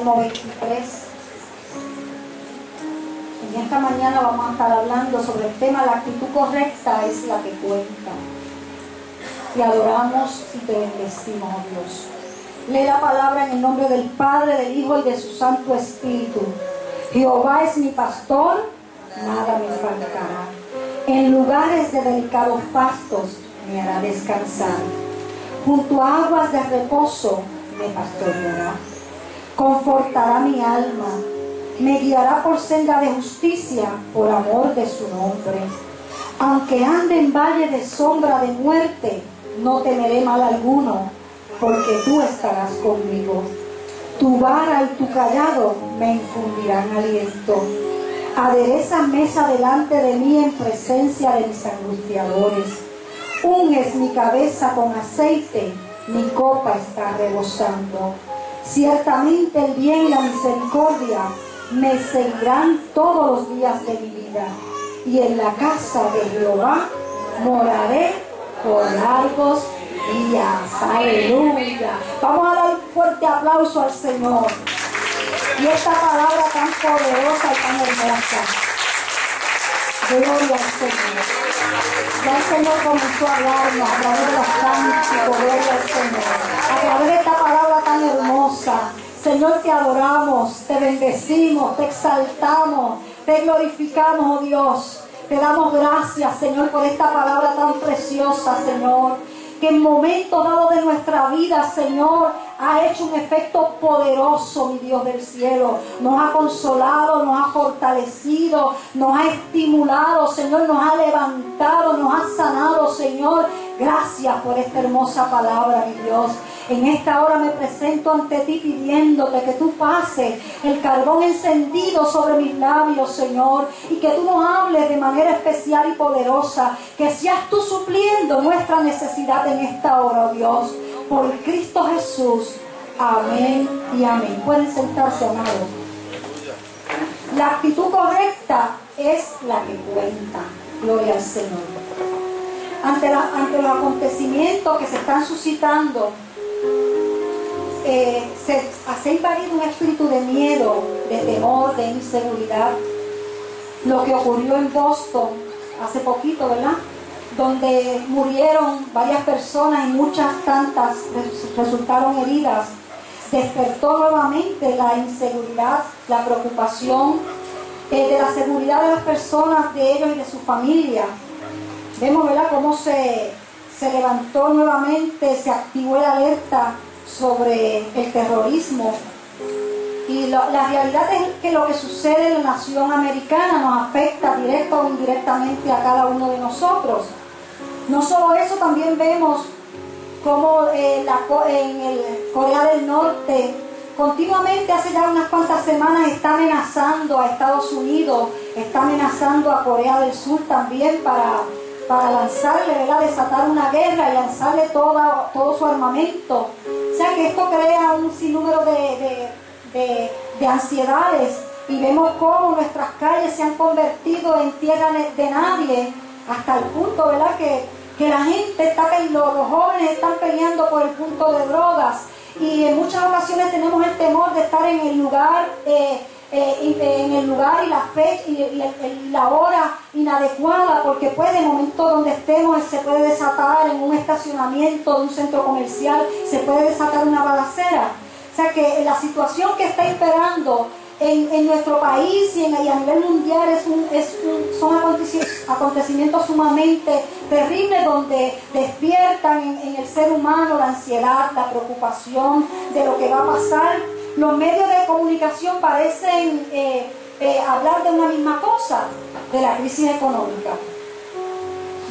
Salmo 23. En esta mañana vamos a estar hablando sobre el tema la actitud correcta es la que cuenta. Te adoramos y te bendecimos, oh Dios. Lee la palabra en el nombre del Padre, del Hijo y de su Santo Espíritu. Jehová es mi pastor, nada me faltará. En lugares de delicados pastos me hará descansar. Junto a aguas de reposo me pastoreará. Confortará mi alma. Me guiará por senda de justicia por amor de su nombre. Aunque ande en valle de sombra de muerte, no temeré mal alguno, porque tú estarás conmigo. Tu vara y tu callado me infundirán aliento. Adereza mesa delante de mí en presencia de mis angustiadores. Unges mi cabeza con aceite, mi copa está rebosando. Ciertamente el bien y la misericordia me seguirán todos los días de mi vida. Y en la casa de Jehová moraré por largos días. Aleluya. Vamos a dar un fuerte aplauso al Señor. Y esta palabra tan poderosa y tan hermosa. Gloria al Señor. Ya el Señor comenzó a hablarnos a través de los Señor, te adoramos, te bendecimos, te exaltamos, te glorificamos, oh Dios. Te damos gracias, Señor, por esta palabra tan preciosa, Señor que en momentos dados de nuestra vida, Señor, ha hecho un efecto poderoso, mi Dios del cielo. Nos ha consolado, nos ha fortalecido, nos ha estimulado, Señor, nos ha levantado, nos ha sanado, Señor. Gracias por esta hermosa palabra, mi Dios. En esta hora me presento ante ti pidiéndote que tú pases el carbón encendido sobre mis labios, Señor, y que tú nos hables de manera especial y poderosa, que seas tú supliendo nuestra necesidad en esta hora, oh Dios, por Cristo Jesús. Amén y amén. Pueden sentarse, amados. La actitud correcta es la que cuenta. Gloria al Señor. Ante, los acontecimientos que se están suscitando, eh, se, ha invadido un espíritu de miedo, de temor, de inseguridad. Lo que ocurrió en Boston hace poquito, ¿verdad? Donde murieron varias personas y muchas tantas resultaron heridas. Despertó nuevamente la inseguridad, la preocupación eh, de la seguridad de las personas, de ellos y de su familia. Vemos, ¿verdad?, cómo se, se levantó nuevamente, se activó la alerta sobre el terrorismo. Y la realidad es que lo que sucede en la nación americana nos afecta directa o indirectamente a cada uno de nosotros. No solo eso, también vemos cómo eh, en el Corea del Norte continuamente hace ya unas cuantas semanas está amenazando a Estados Unidos, está amenazando a Corea del Sur también para, para lanzarle, ¿verdad? desatar una guerra y lanzarle toda, todo su armamento sea que esto crea un sinnúmero de, de, ansiedades y vemos cómo nuestras calles se han convertido en tierra de nadie hasta el punto, ¿verdad? Que, que la gente está, los, los jóvenes están peleando por el punto de drogas y en muchas ocasiones tenemos el temor de estar en el lugar eh, eh, en el lugar y la hora inadecuada, porque en el momento donde estemos, se puede desatar en un estacionamiento de un centro comercial, se puede desatar una balacera. O sea que la situación que está esperando en, nuestro país y, a nivel mundial es es son acontecimientos sumamente terribles donde despiertan en el ser humano la ansiedad, la preocupación de lo que va a pasar los medios de comunicación parecen eh, eh, hablar de una misma cosa, de la crisis económica.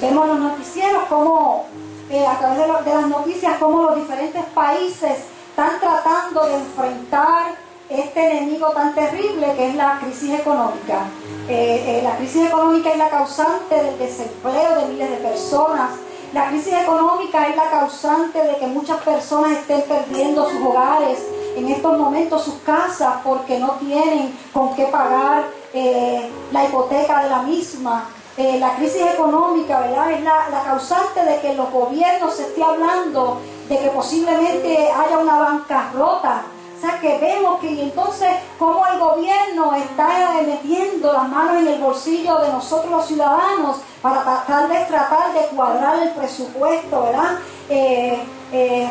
Vemos los noticieros como, eh, a través de, las noticias, como los diferentes países están tratando de enfrentar este enemigo tan terrible que es la crisis económica. Eh, eh, la crisis económica es la causante del desempleo de miles de personas. La crisis económica es la causante de que muchas personas estén perdiendo sus hogares, en estos momentos sus casas, porque no tienen con qué pagar eh, la hipoteca de la misma. la crisis económica, ¿verdad? Es la, la causante de que los gobiernos se esté hablando de que posiblemente haya una bancarrota. O sea que vemos que entonces como el gobierno está metiendo las manos en el bolsillo de nosotros los ciudadanos para tal vez tratar de cuadrar el presupuesto, ¿verdad? Eh, eh,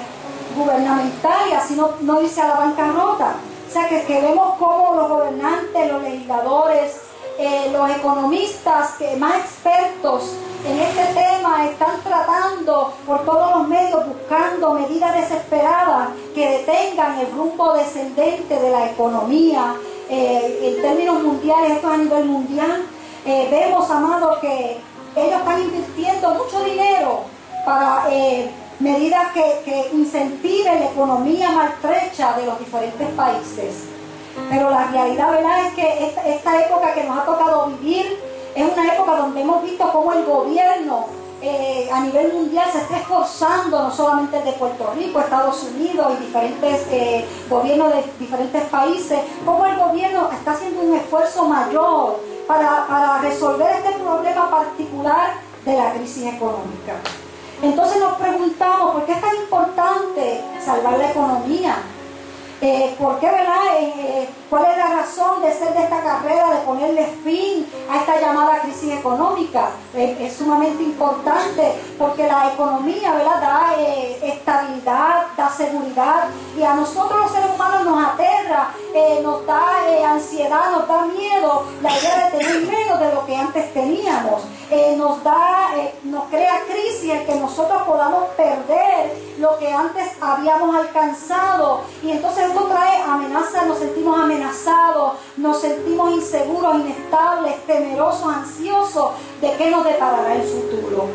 gubernamental y así no, no irse a la bancarrota. O sea que vemos cómo los gobernantes, los legisladores, eh, los economistas que más expertos en este tema están tratando por todos los medios, buscando medidas desesperadas que detengan el rumbo descendente de la economía. Eh, en términos mundiales, esto es a nivel mundial, eh, vemos, amados, que ellos están invirtiendo mucho dinero para medidas que, que incentiven la economía maltrecha de los diferentes países. Pero la realidad, ¿verdad? Es que esta, época que nos ha tocado vivir es una época donde hemos visto cómo el gobierno eh, a nivel mundial se está esforzando, no solamente de Puerto Rico, Estados Unidos y diferentes eh, gobiernos de diferentes países, cómo el gobierno está haciendo un esfuerzo mayor para, para resolver este problema particular de la crisis económica. Entonces nos preguntamos, ¿por qué es tan importante salvar la economía? Eh, ¿Por qué, verdad? Eh, eh, ¿Cuál es la razón de ser de esta carrera, de ponerle fin a esta llamada crisis económica? es sumamente importante porque la economía, ¿verdad? Da estabilidad, da seguridad y a nosotros los seres humanos nos aterra, nos da ansiedad, nos da miedo la idea de tener menos de lo que antes teníamos. nos da, nos crea crisis el que nosotros podamos perder lo que antes habíamos alcanzado y entonces esto trae amenazas, nos sentimos amenazados, nos sentimos inseguros, inestables, temerosos, ansiosos de qué nos deparará el futuro.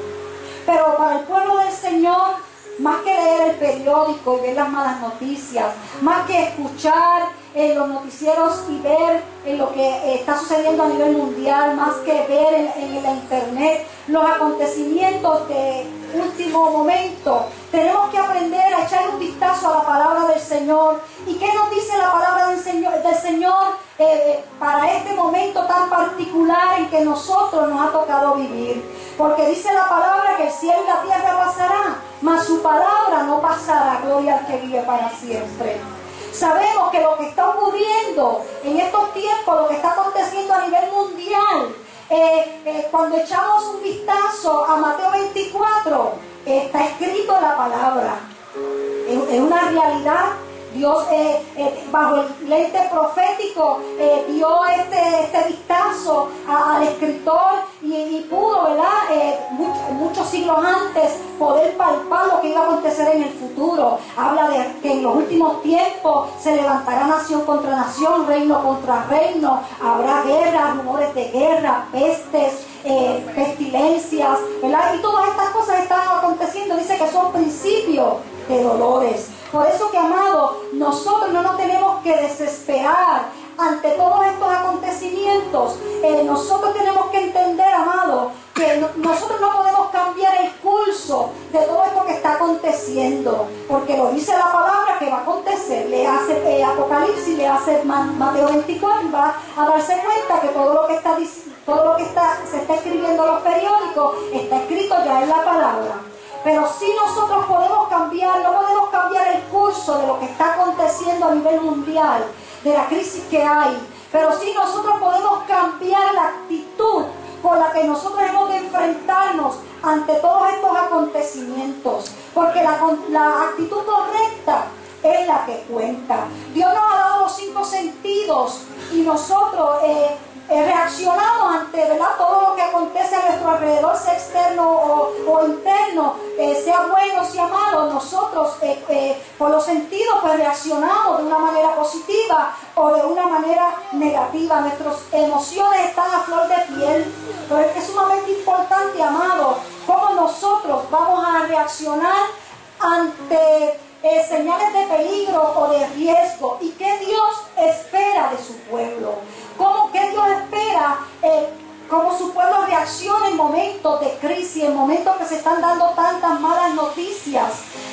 Pero para el pueblo del Señor, más que leer el periódico y ver las malas noticias, más que escuchar en los noticieros y ver en lo que está sucediendo a nivel mundial, más que ver en, en la internet los acontecimientos de último momento, tenemos que aprender a echar un vistazo a la palabra del Señor. ¿Y qué nos dice la palabra del Señor, del Señor eh, para este momento tan particular en que nosotros nos ha tocado vivir? Porque dice la palabra que el cielo y la tierra pasarán, mas su palabra no pasará. Gloria al que vive para siempre. Sabemos que lo que está ocurriendo en estos tiempos, lo que está aconteciendo a nivel mundial, eh, eh, cuando echamos un vistazo a Mateo 24, está escrito la palabra. Es, una realidad. Dios, eh, bajo el lente profético, dio este, este vistazo al escritor y, pudo, ¿verdad? muchos siglos antes poder palpar que iba a acontecer en el futuro. Habla de que en los últimos tiempos se levantará nación contra nación, reino contra reino, habrá guerra, rumores de guerra, pestes, eh, pestilencias, ¿verdad? Y todas estas cosas están aconteciendo, dice que son principios de dolores. Por eso que, amado, nosotros no nos tenemos que desesperar ante todos estos acontecimientos. Eh, nosotros tenemos que entender, amado, que nosotros no podemos cambiar el curso de todo esto que está aconteciendo, porque lo dice la palabra que va a acontecer. Le hace eh, Apocalipsis, le hace Mateo 24 y va a darse cuenta que todo lo que está todo lo que está, se está escribiendo en los periódicos está escrito ya en la palabra. Pero si nosotros podemos cambiar, no podemos cambiar el curso de lo que está aconteciendo a nivel mundial, de la crisis que hay, pero si nosotros podemos cambiar la actitud con la que nosotros hemos de enfrentarnos ante todos estos acontecimientos. Porque la, la actitud correcta es la que cuenta. Dios nos ha dado los cinco sentidos y nosotros eh, eh, reaccionamos ante ¿verdad? todo lo que acontece a nuestro alrededor, sea externo o, eh, sea bueno, sea malo, nosotros eh, por los sentidos pues reaccionamos de una manera positiva o de una manera negativa. Nuestras emociones están a flor de piel, pero es sumamente importante, amado, cómo nosotros vamos a reaccionar ante eh, señales de peligro o de riesgo. ¿Y qué Dios espera de su pueblo? ¿Cómo, ¿Qué Dios espera? Cómo su pueblo reacciona en momentos de crisis, en momentos que se están dando tantas malas noticias.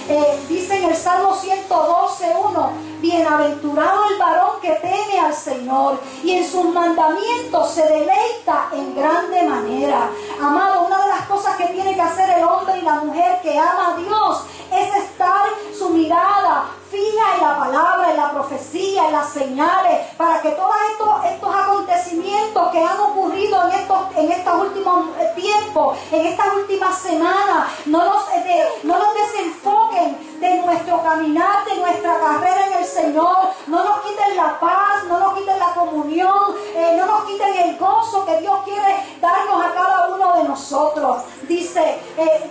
Eh, dice en el Salmo 112.1, bienaventurado el varón que teme al Señor y en sus mandamientos se deleita en grande manera. Amado, una de las cosas que tiene que hacer el hombre y la mujer que ama a Dios es estar su mirada fija en la palabra, en la profecía, en las señales, para que todos estos, estos acontecimientos que han ocurrido en estos, en estos últimos eh, tiempos, en estas últimas semanas, no nos, eh, no desenfoquen de nuestro caminar, de nuestra carrera en el Señor, no nos quiten la paz, no nos quiten la comunión, eh, no nos quiten el gozo que Dios quiere darnos a cada uno de nosotros. Dice,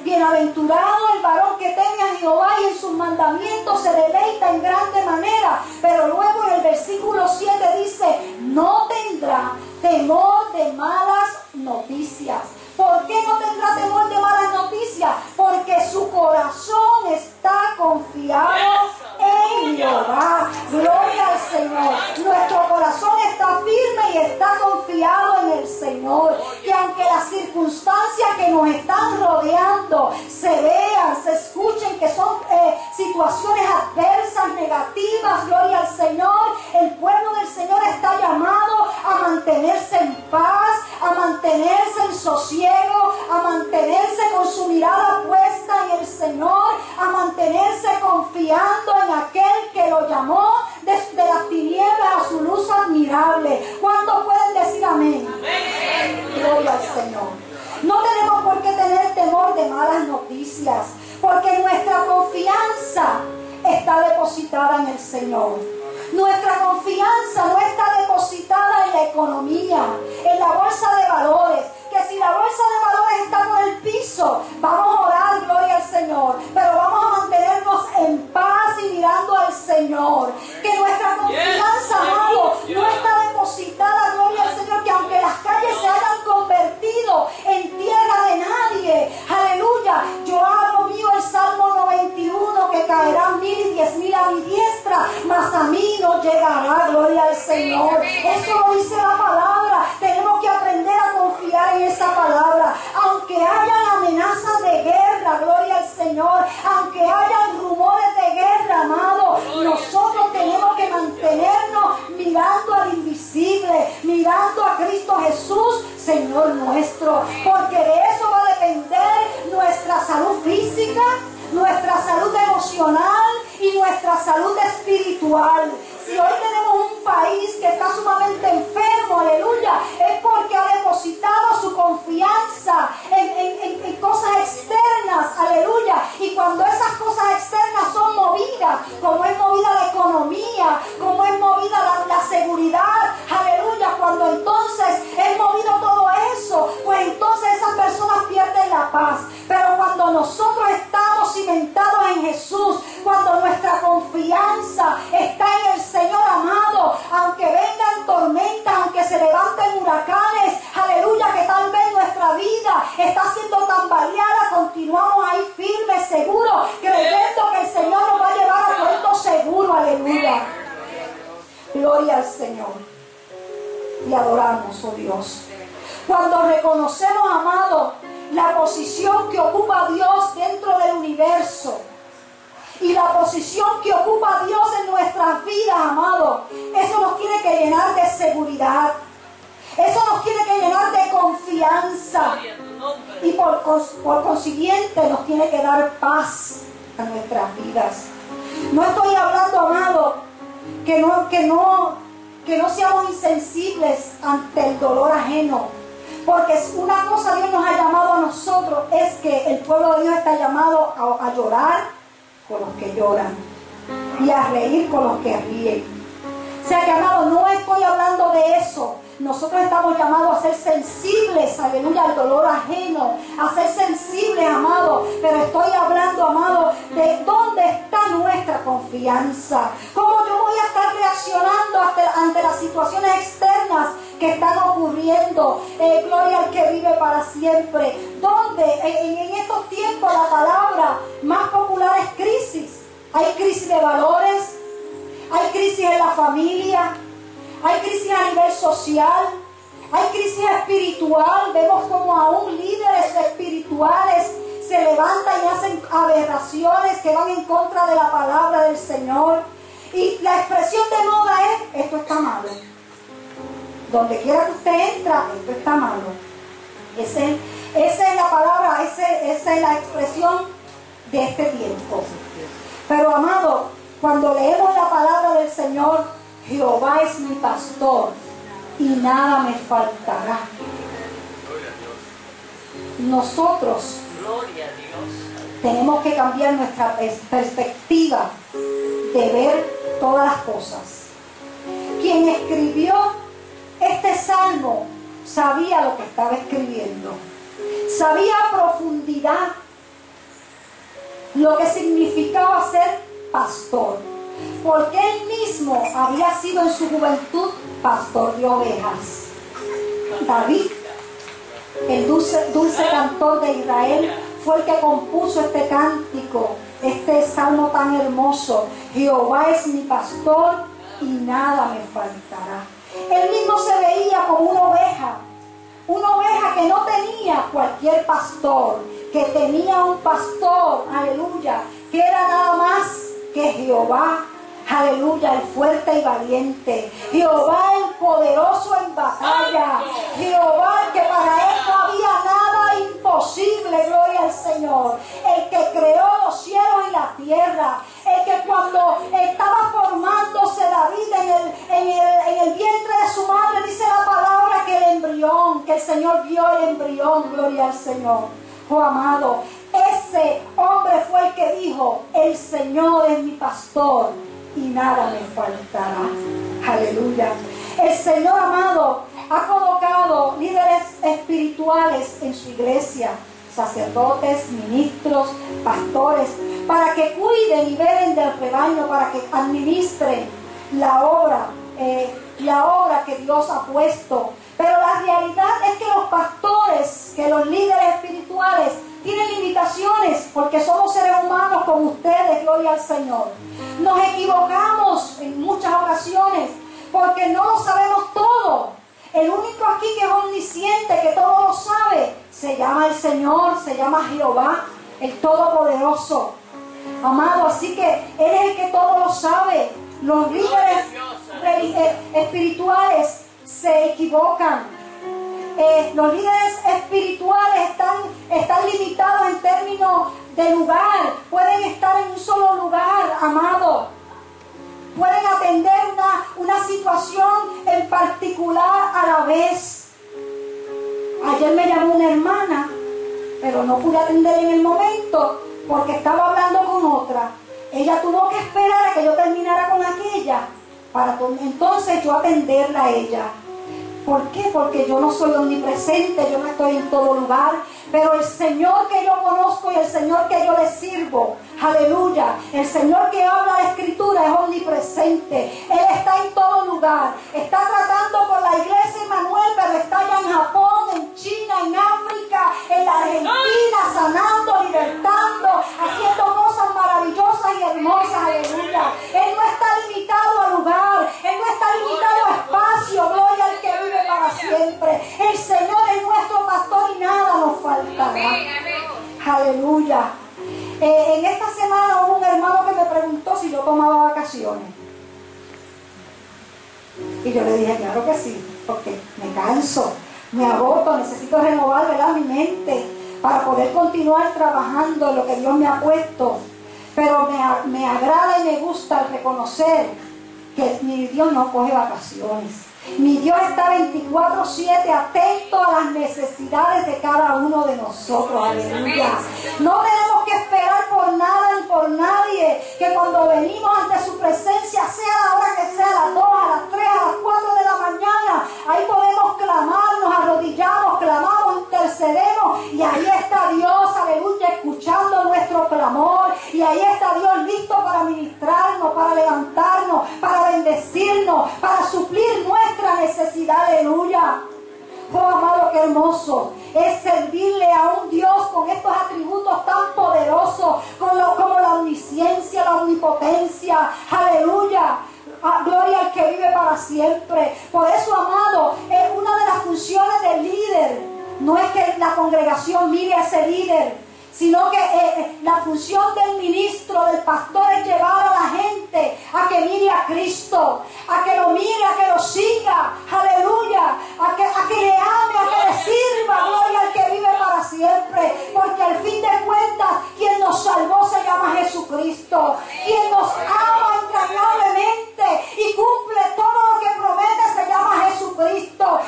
bienaventurado el varón que teme a Jehová y en sus mandamientos se deleita en grande manera. Pero luego en el versículo 7 dice, no tendrá temor de malas noticias. ¿Por qué no tendrá temor de malas noticias? Porque su corazón está confiado Jehová. Gloria al Señor. Nuestro corazón está firme y está confiado en el Señor. Que aunque las circunstancias que nos están rodeando se vean, se escuchen que son eh, situaciones adversas, negativas, gloria al Señor, el pueblo del Señor está llamado a mantenerse en paz, a mantenerse en sosiego, a mantenerse con su mirada puesta en el Señor, a mantenerse confiando en aquel que lo llamó desde las tinieblas a su luz admirable. ¿Cuántos pueden decir amén? Gloria al Señor. No tenemos por qué tener temor de malas noticias, porque nuestra confianza está depositada en el Señor. Nuestra confianza no está depositada en la economía, en la bolsa de valores. Que si la bolsa de valores está por el piso, vamos a orar, gloria al Señor. Pero vamos a mantenernos en paz y mirando al Señor. Que nuestra confianza, amado, no está depositada, gloria al Señor, que aunque las calles se hayan convertido en tierra de nadie, aleluya, yo hago mío el Salmo 91 que caerán mil y diez mil a mi diestra, mas a mí no llegará, gloria al Señor. Eso lo dice la palabra. Tenemos que aprender a confiar en esa palabra. Aunque hayan amenazas de guerra, gloria al Señor. Aunque hayan rumores de guerra, amado, nosotros tenemos que mantenernos mirando al invisible, mirando a Cristo Jesús, Señor nuestro. Llamado a, llorar con los que lloran y a reír con los que ríen. O sea que, no estoy hablando de eso. Nosotros estamos llamados a ser sensibles, aleluya, al dolor ajeno, a ser sensibles, amado. Pero estoy hablando, amado, de dónde está nuestra confianza. ¿Cómo yo voy a estar reaccionando ante, las situaciones externas que están ocurriendo? Eh, gloria al que vive para siempre. ¿Dónde? En, en estos tiempos la palabra más popular es crisis. Hay crisis de valores, hay crisis en la familia, hay crisis a nivel social, hay crisis espiritual. Vemos como aún líderes espirituales se levantan y hacen aberraciones que van en contra de la palabra del Señor. Y la expresión de moda es, esto está malo. Donde quiera que usted entra, esto está malo. Ese, esa es la palabra, ese, esa es la expresión de este tiempo. Pero amado, cuando leemos la palabra del Señor, Jehová es mi pastor y nada me faltará. Nosotros tenemos que cambiar nuestra perspectiva de ver todas las cosas. Quien escribió este salmo sabía lo que estaba escribiendo. Sabía a profundidad lo que significaba ser pastor. Porque él mismo había sido en su juventud pastor de ovejas. David, el dulce, dulce cantor de Israel, fue el que compuso este cántico, este salmo tan hermoso. Jehová es mi pastor y nada me faltará. Él mismo se veía como una oveja, una oveja que no tenía cualquier pastor, que tenía un pastor, aleluya, que era nada más que Jehová Aleluya, el fuerte y valiente. Jehová el poderoso en batalla. Jehová el que para él no había nada imposible. Gloria al Señor. El que creó los cielos y la tierra. El que cuando estaba formándose David en el, en el, en el vientre de su madre, dice la palabra que el embrión, que el Señor vio el embrión. Gloria al Señor. Oh amado, ese hombre fue el que dijo, el Señor es mi pastor y nada me faltará. Aleluya. El Señor amado ha colocado líderes espirituales en su iglesia, sacerdotes, ministros, pastores, para que cuiden y velen del rebaño, para que administren la obra, eh, la obra que Dios ha puesto. Pero la realidad es que los pastores, que los líderes espirituales, porque somos seres humanos como ustedes, gloria al Señor. Nos equivocamos en muchas ocasiones porque no lo sabemos todo. El único aquí que es omnisciente, que todo lo sabe, se llama el Señor, se llama Jehová, el Todopoderoso. Amado, así que Él es el que todo lo sabe. Los líderes espirituales se equivocan los líderes espirituales están, están limitados en términos de lugar, pueden estar en un solo lugar, amado. Pueden atender una, una situación en particular a la vez. Ayer me llamó una hermana, pero no pude atender en el momento porque estaba hablando con otra. Ella tuvo que esperar a que yo terminara con aquella para entonces yo atenderla a ella. ¿Por qué? Porque yo no soy omnipresente, yo no estoy en todo lugar, pero el Señor que yo conozco y el Señor que yo le sirvo, aleluya, el Señor que habla la escritura es omnipresente, Él está en todo lugar, está tratando con la iglesia para poder continuar trabajando lo que Dios me ha puesto. Pero me, me agrada y me gusta reconocer que mi Dios no coge vacaciones. Mi Dios está 24/7 atento a las necesidades de cada uno de nosotros. Aleluya. No tenemos que esperar por nada ni por nadie. Que cuando venimos ante su presencia, sea la hora que sea, a las 2, a las 3, a las 4 de la mañana, ahí podemos clamar, nos arrodillamos, clamamos, y ahí está Dios, aleluya, escuchando nuestro clamor y ahí está Dios listo para ministrarnos, para levantarnos, para bendecirnos, para suplir nuestra necesidad, aleluya. Oh, amado, qué hermoso es servirle a un Dios con estos atributos tan poderosos, como, como la omnisciencia, la omnipotencia, aleluya. Ah, gloria al que vive para siempre. Por eso, amado, es una de las funciones del líder no es que la congregación mire a ese líder, sino que eh, eh, la función del ministro, del pastor, es llevar a la gente a que mire a Cristo, a que lo mire, a que lo siga, aleluya, a que, a que le ame, a que le sirva, gloria al que vive para siempre, porque al fin de cuentas, quien nos salvó se llama Jesucristo, quien nos ama entrañablemente y cumple todo lo que promete se llama Jesucristo,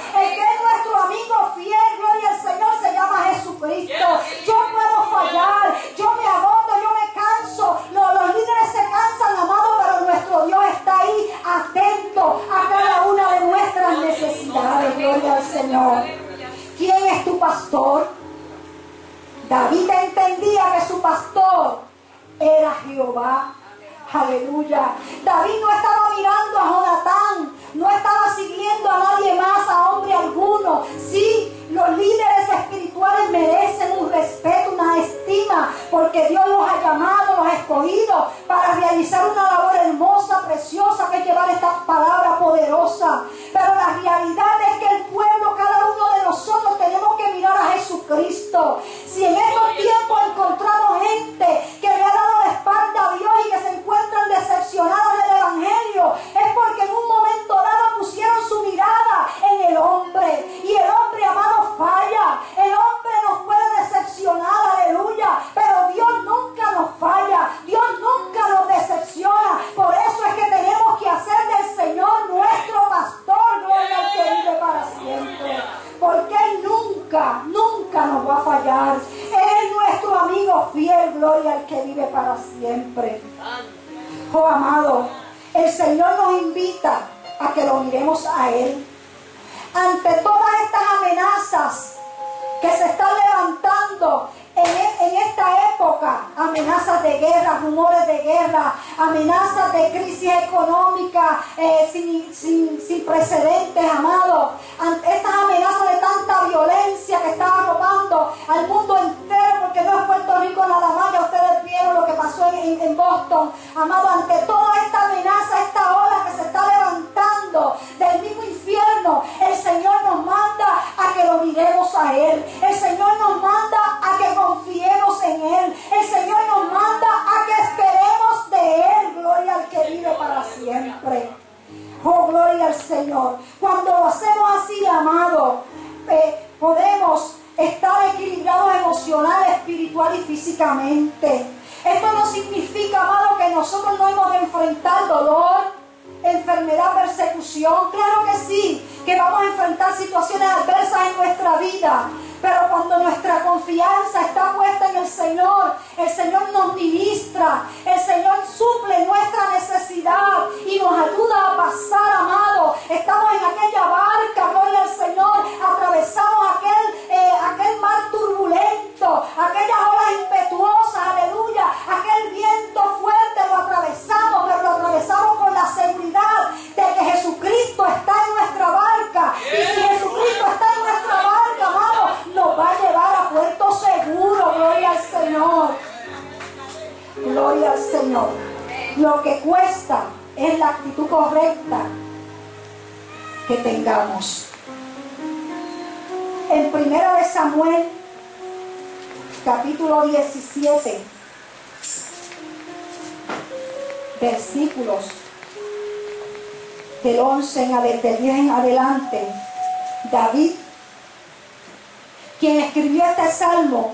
amigo fiel, gloria al Señor, se llama Jesucristo. Yo puedo fallar, yo me agoto, yo me canso, los, los líderes se cansan, amado, pero nuestro Dios está ahí atento a cada una de nuestras necesidades, gloria al Señor. ¿Quién es tu pastor? David entendía que su pastor era Jehová. Aleluya. David no estaba mirando a Jonatán, no estaba siguiendo a nadie más, a hombre alguno. Sí, los líderes espirituales merecen un respeto, una estima, porque Dios los ha llamado, los ha escogido para realizar una labor hermosa, preciosa, que es llevar esta palabra poderosa. Amado, ante toda Gloria al Señor. Lo que cuesta es la actitud correcta que tengamos. En primera de Samuel, capítulo 17, versículos del 11 en adelante, del 10 en adelante, David, quien escribió este salmo,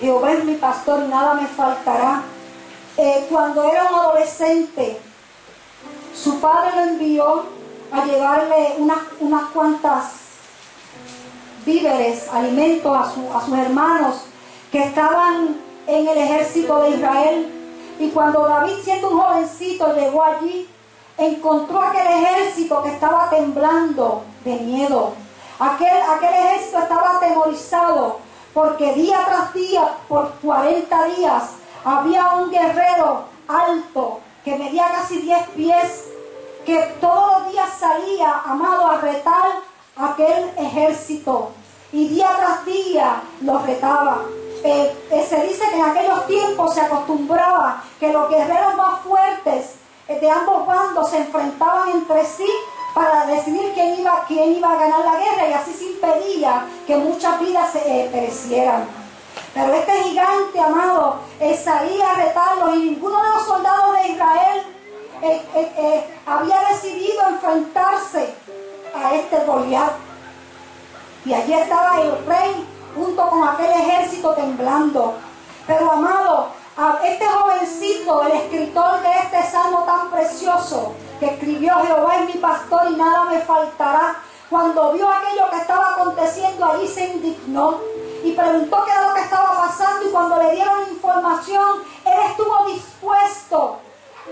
Jehová es mi pastor y nada me faltará. Eh, cuando era un adolescente, su padre lo envió a llevarle unas, unas cuantas víveres, alimentos a, su- a sus hermanos que estaban en el ejército de Israel. Y cuando David, siendo un jovencito, llegó allí, encontró aquel ejército que estaba temblando de miedo. Aquel, aquel ejército estaba atemorizado porque día tras día, por 40 días, había un guerrero alto que medía casi 10 pies, que todos los días salía, amado, a retar aquel ejército. Y día tras día los retaba. Eh, eh, se dice que en aquellos tiempos se acostumbraba que los guerreros más fuertes eh, de ambos bandos se enfrentaban entre sí para decidir quién iba, quién iba a ganar la guerra y así se impedía que muchas vidas se eh, perecieran. Pero este gigante, amado, eh, salía a retarlos y ninguno de los soldados de Israel eh, eh, había decidido enfrentarse a este Goliat. Y allí estaba el rey junto con aquel ejército temblando. Pero amado, a este jovencito, el escritor de este salmo tan precioso, que escribió Jehová es mi pastor y nada me faltará, cuando vio aquello que estaba aconteciendo allí se indignó y preguntó qué era lo que estaba pasando y cuando le dieron información, él estuvo dispuesto,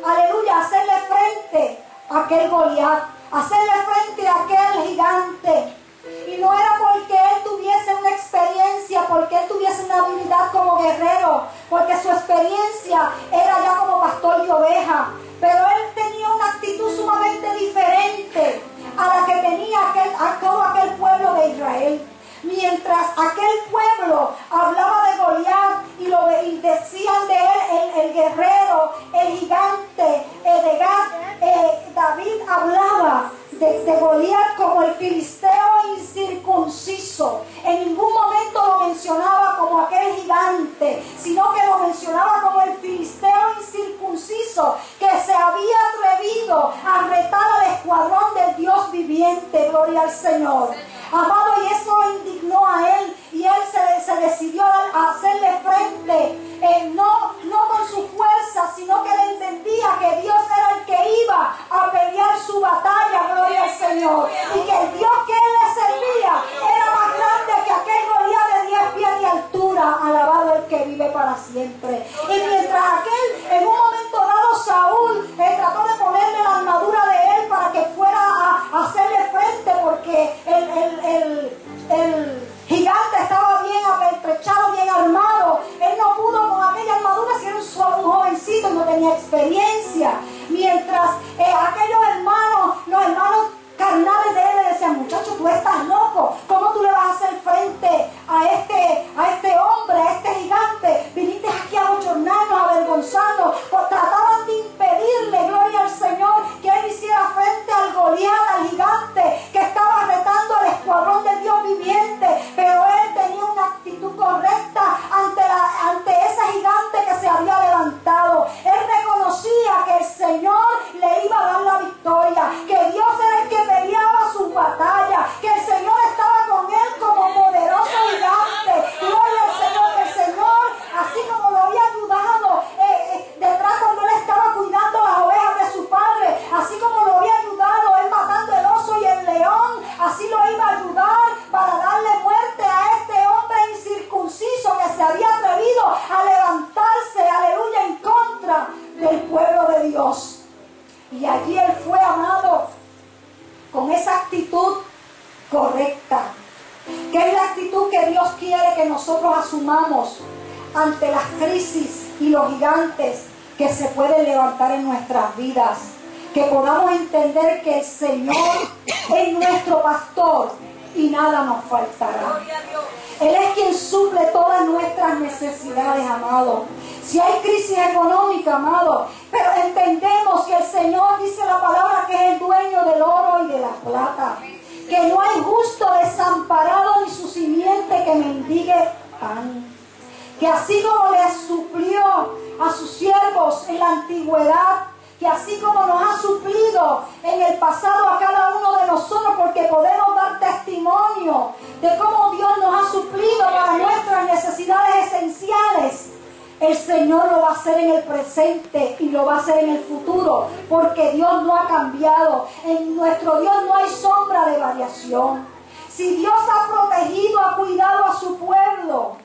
aleluya, a hacerle frente a aquel Goliat, a hacerle frente a aquel gigante. Y no era porque él tuviese una experiencia, porque él tuviese una habilidad como guerrero, porque su experiencia era ya como pastor de oveja. Pero él tenía una actitud sumamente diferente a la que tenía aquel, a todo aquel pueblo de Israel. Mientras aquel pueblo hablaba de Goliat y, lo, decían de él el, guerrero, el gigante, el de eh, David hablaba de, de Goliat como el filisteo la plata. Que no hay justo desamparado ni su simiente que mendigue pan. Que así como le suplió a sus siervos en la antigüedad, que así como nos ha suplido en el pasado a cada uno de nosotros, porque podemos dar testimonio de cómo Dios nos ha suplido para nuestras necesidades esenciales. El Señor lo va a hacer en el presente y lo va a hacer en el futuro, porque Dios no ha cambiado. En nuestro Dios no hay sombra de variación. Si Dios ha protegido, ha cuidado a su pueblo,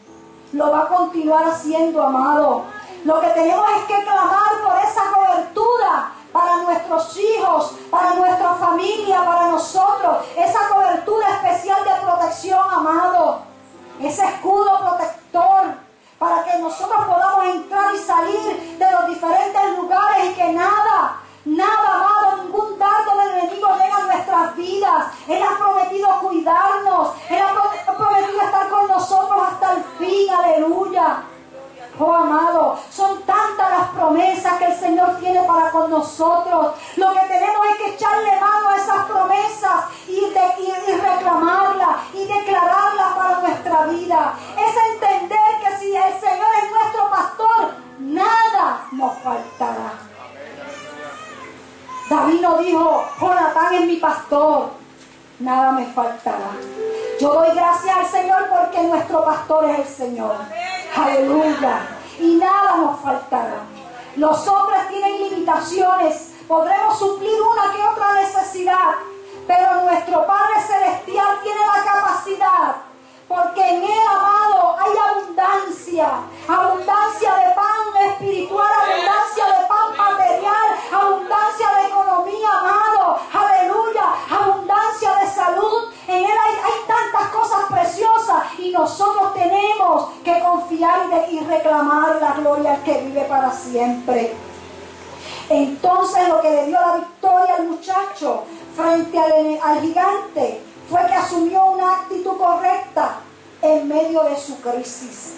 lo va a continuar haciendo, amado. Lo que tenemos es que clamar por esa cobertura para nuestros hijos, para nuestra familia, para nosotros. Esa cobertura especial de protección, amado. Ese escudo protector para que nosotros podamos entrar y salir de los diferentes lugares y que nada, nada, amado, ningún dardo del enemigo llegue a nuestras vidas. Él ha prometido cuidarnos. Él ha prometido estar con nosotros hasta el fin. Aleluya. Oh amado, son tantas las promesas que el Señor tiene para con nosotros. Lo que tenemos es que echarle mano a esas promesas y, reclamarlas Padre Celestial tiene la capacidad porque en Él, amado, hay abundancia, abundancia de pan espiritual, abundancia de pan material, abundancia de economía, amado, aleluya, abundancia de salud. En Él hay, tantas cosas preciosas y nosotros tenemos que confiar y, reclamar la gloria al que vive para siempre. Entonces lo que le dio la victoria al muchacho frente al gigante fue que asumió una actitud correcta en medio de su crisis.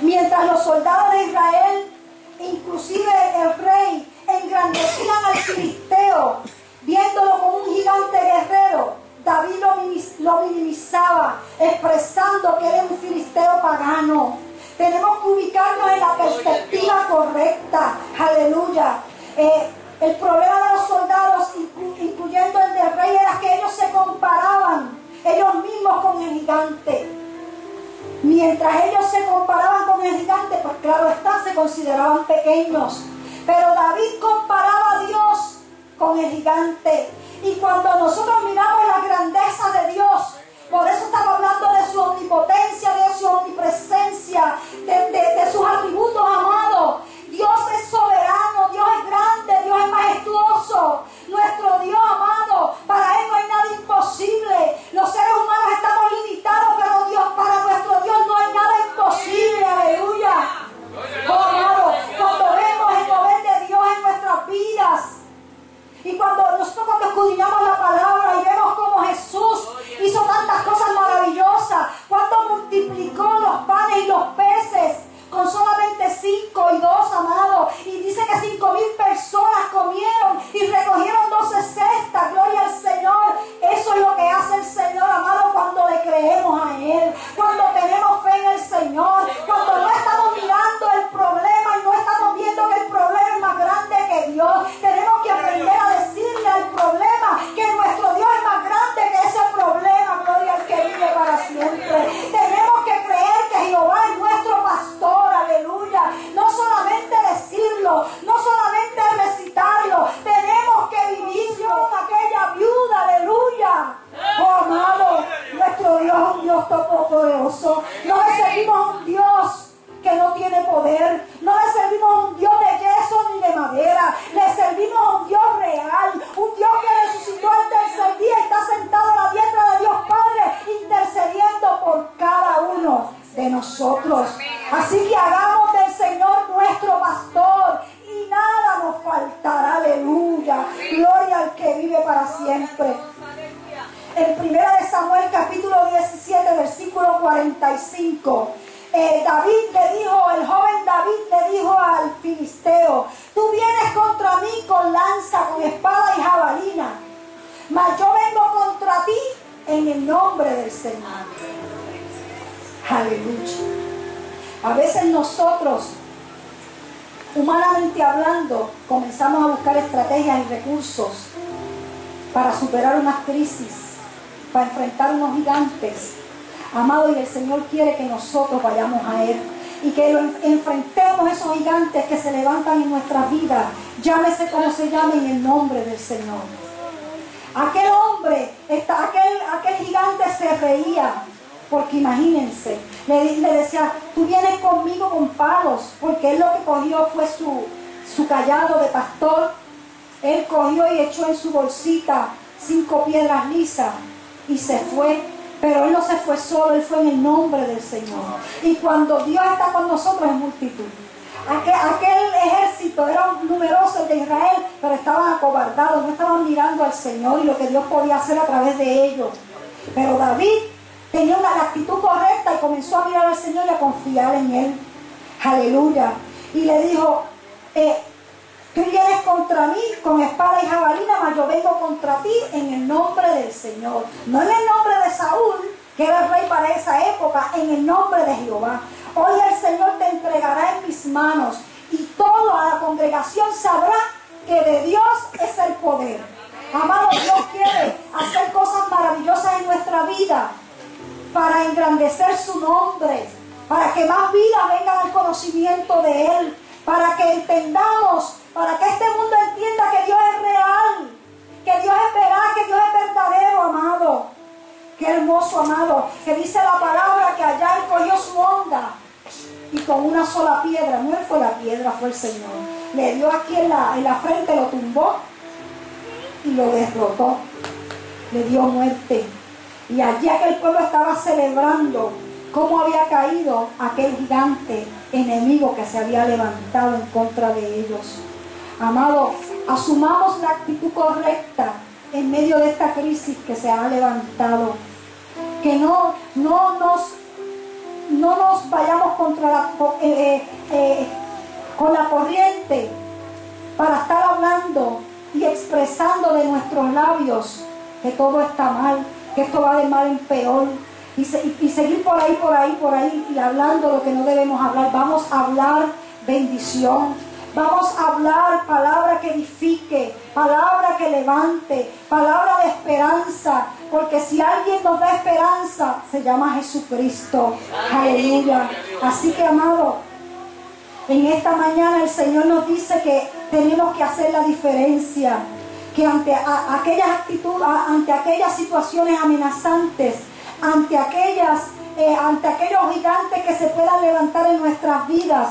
Mientras los soldados de Israel, inclusive el rey, engrandecían al filisteo, viéndolo como un gigante guerrero, David lo minimizaba, expresando que era un filisteo pagano. Tenemos que ubicarnos en la perspectiva correcta. Aleluya. Eh, el problema de los soldados, incluyendo el del rey, era que ellos se comparaban ellos mismos con el gigante. Mientras ellos se comparaban con el gigante, pues claro está, se consideraban pequeños. Pero David comparaba a Dios con el gigante. Y cuando nosotros miramos la grandeza de Dios, por eso estamos hablando de su omnipotencia, de su omnipresencia, de sus atributos amados. Dios es soberano, Dios es grande, Dios es majestuoso. Nuestro Dios amado, para Él no hay nada imposible. Los seres humanos estamos limitados, pero Dios, para nuestro Dios no hay nada imposible. Aleluya. Oh, amado, cuando vemos el poder de Dios en nuestras vidas, y cuando nosotros cuando escudriñamos la palabra y vemos como Jesús hizo tantas cosas maravillosas, cuando multiplicó los panes y los peces, con solamente cinco y dos, amados. Y dice que cinco mil personas comieron y recogieron doce cestas. Gloria al Señor. Eso es lo que hace el Señor, amado, cuando le creemos a Él. Cuando A veces nosotros, humanamente hablando, comenzamos a buscar estrategias y recursos para superar unas crisis, para enfrentar unos gigantes. Amado, y el Señor quiere que nosotros vayamos a Él y que lo enfrentemos esos gigantes que se levantan en nuestra vida, llámese como se llame en el nombre del Señor. Aquel hombre, aquel, aquel gigante se reía, porque imagínense, le, decía, tú vienes conmigo con palos, porque él lo que cogió fue su, su callado de pastor. Él cogió y echó en su bolsita cinco piedras lisas y se fue. Pero él no se fue solo, él fue en el nombre del Señor. Y cuando Dios está con nosotros es multitud. Aquel, aquel, ejército era numeroso de Israel, pero estaban acobardados, no estaban mirando al Señor y lo que Dios podía hacer a través de ellos. Pero David tenía una actitud correcta y comenzó a mirar al Señor y a confiar en Él. Aleluya. Y le dijo, eh, tú vienes contra mí con espada y jabalina, mas yo vengo contra ti en el nombre del Señor. No en el nombre de Saúl, que era el rey para esa época, en el nombre de Jehová. Hoy el Señor te entregará en mis manos y toda la congregación sabrá que de Dios es el poder. Amado, Dios quiere hacer cosas maravillosas en nuestra vida para engrandecer su nombre, para que más vidas vengan al conocimiento de Él, para que entendamos, para que este mundo entienda que Dios es real, que Dios es veraz, que Dios es verdadero, amado. Qué hermoso, amado, que dice la palabra que allá Él cogió su onda y con una sola piedra, no fue la piedra, fue el Señor. Le dio aquí en la, en la frente, lo tumbó y lo derrotó. Le dio muerte. Y allí aquel pueblo estaba celebrando cómo había caído aquel gigante enemigo que se había levantado en contra de ellos. Amado, asumamos la actitud correcta en medio de esta crisis que se ha levantado. Que no, no, nos, no nos vayamos contra la, eh, eh, eh, con la corriente para estar hablando y expresando de nuestros labios que todo está mal, que esto va de mal en peor. Y, y, seguir por ahí, por ahí, por ahí y hablando lo que no debemos hablar. Vamos a hablar bendición. Vamos a hablar palabra que edifique, palabra que levante, palabra de esperanza. Porque si alguien nos da esperanza, se llama Jesucristo. Aleluya. Así que, amado, en esta mañana el Señor nos dice que tenemos que hacer la diferencia que ante aquellas actitudes, ante aquellas situaciones amenazantes, ante aquellas, eh, ante aquellos gigantes que se puedan levantar en nuestras vidas,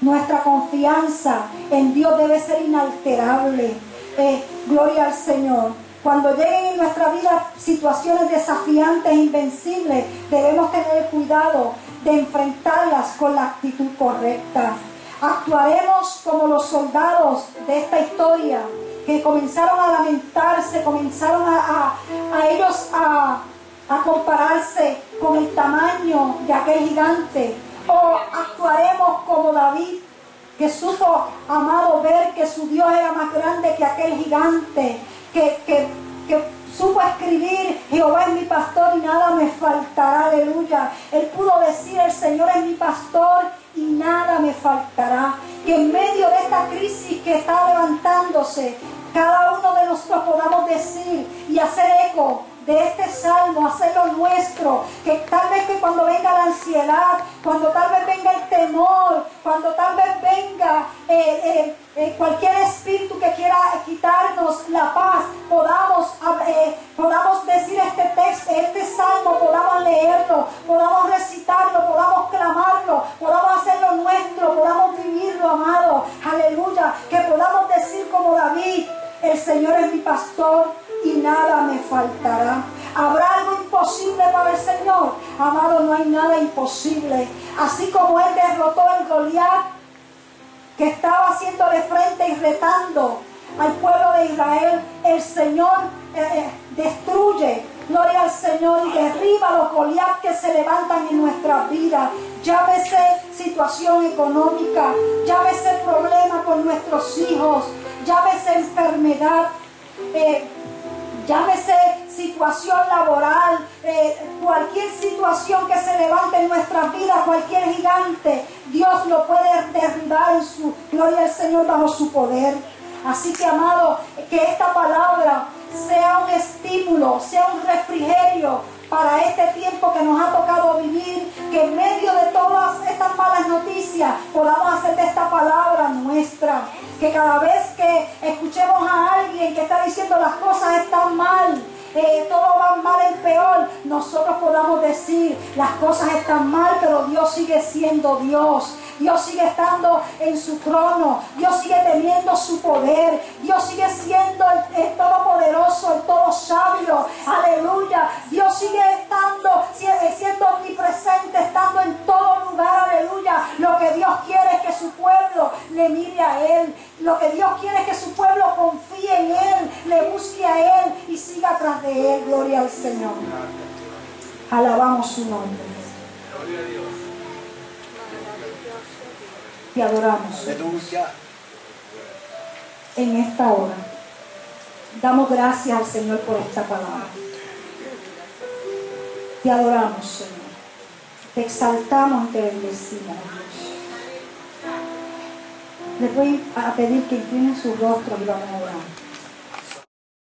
nuestra confianza en Dios debe ser inalterable. Eh, gloria al Señor. Cuando lleguen en nuestra vida situaciones desafiantes invencibles, debemos tener cuidado de enfrentarlas con la actitud correcta. Actuaremos como los soldados de esta historia que comenzaron a lamentarse, comenzaron a, ellos a, a compararse con el tamaño de aquel gigante. O actuaremos como David, que supo, amado, ver que su Dios era más grande que aquel gigante, que, que, que supo escribir, Jehová es mi pastor y nada me faltará, aleluya. Él pudo decir, el Señor es mi pastor y nada me faltará. Que en medio de esta crisis que está cada uno de nosotros podamos decir y hacer eco de este salmo, hacerlo nuestro, que tal vez que cuando venga la ansiedad, cuando tal vez venga el temor, cuando tal vez venga eh, eh, eh, cualquier espíritu que quiera quitarnos la paz, podamos, podamos decir este texto, este salmo, podamos leerlo, podamos recitarlo, podamos clamarlo, podamos hacerlo nuestro, podamos vivirlo, amado, aleluya, que podamos decir como David, el Señor es mi pastor y nada me faltará. ¿Habrá algo imposible para el Señor? Amado, no hay nada imposible. Así como Él derrotó al Goliat que estaba haciéndole frente y retando al pueblo de Israel, el Señor eh, eh, destruye, gloria al Señor, y derriba los Goliat que se levantan en nuestra vida. Llámese situación económica, llámese problema con nuestros hijos, llámese enfermedad, eh, llámese situación laboral, eh, cualquier situación que se levante en nuestra vida, cualquier gigante, Dios lo puede derribar en su gloria al Señor bajo su poder. Así que, amado, que esta palabra sea un estímulo, sea un refrigerio para este tiempo que nos ha tocado vivir, que en medio de todas estas malas noticias podamos hacer esta palabra nuestra. Que cada vez que escuchemos a alguien que está diciendo las cosas están mal, eh, todo va mal en peor, nosotros podamos decir las cosas están mal, pero Dios sigue siendo Dios. Dios sigue estando en su trono, Dios sigue teniendo su poder, Dios sigue siendo el, todopoderoso, el todo sabio, aleluya. Dios sigue estando, eh, siendo omnipresente, estando en todo lugar, aleluya. Lo que Dios quiere es que su pueblo le mire a Él. Lo que Dios quiere es que su pueblo confíe en Él, le busque a Él y siga tras de Él. Gloria al Señor. Alabamos su nombre. Gloria a Dios te adoramos. En esta hora. Damos gracias al Señor por esta palabra. Te adoramos, Señor. Te exaltamos y te bendecimos, Les voy a pedir que inclinen su rostro y vamos a orar.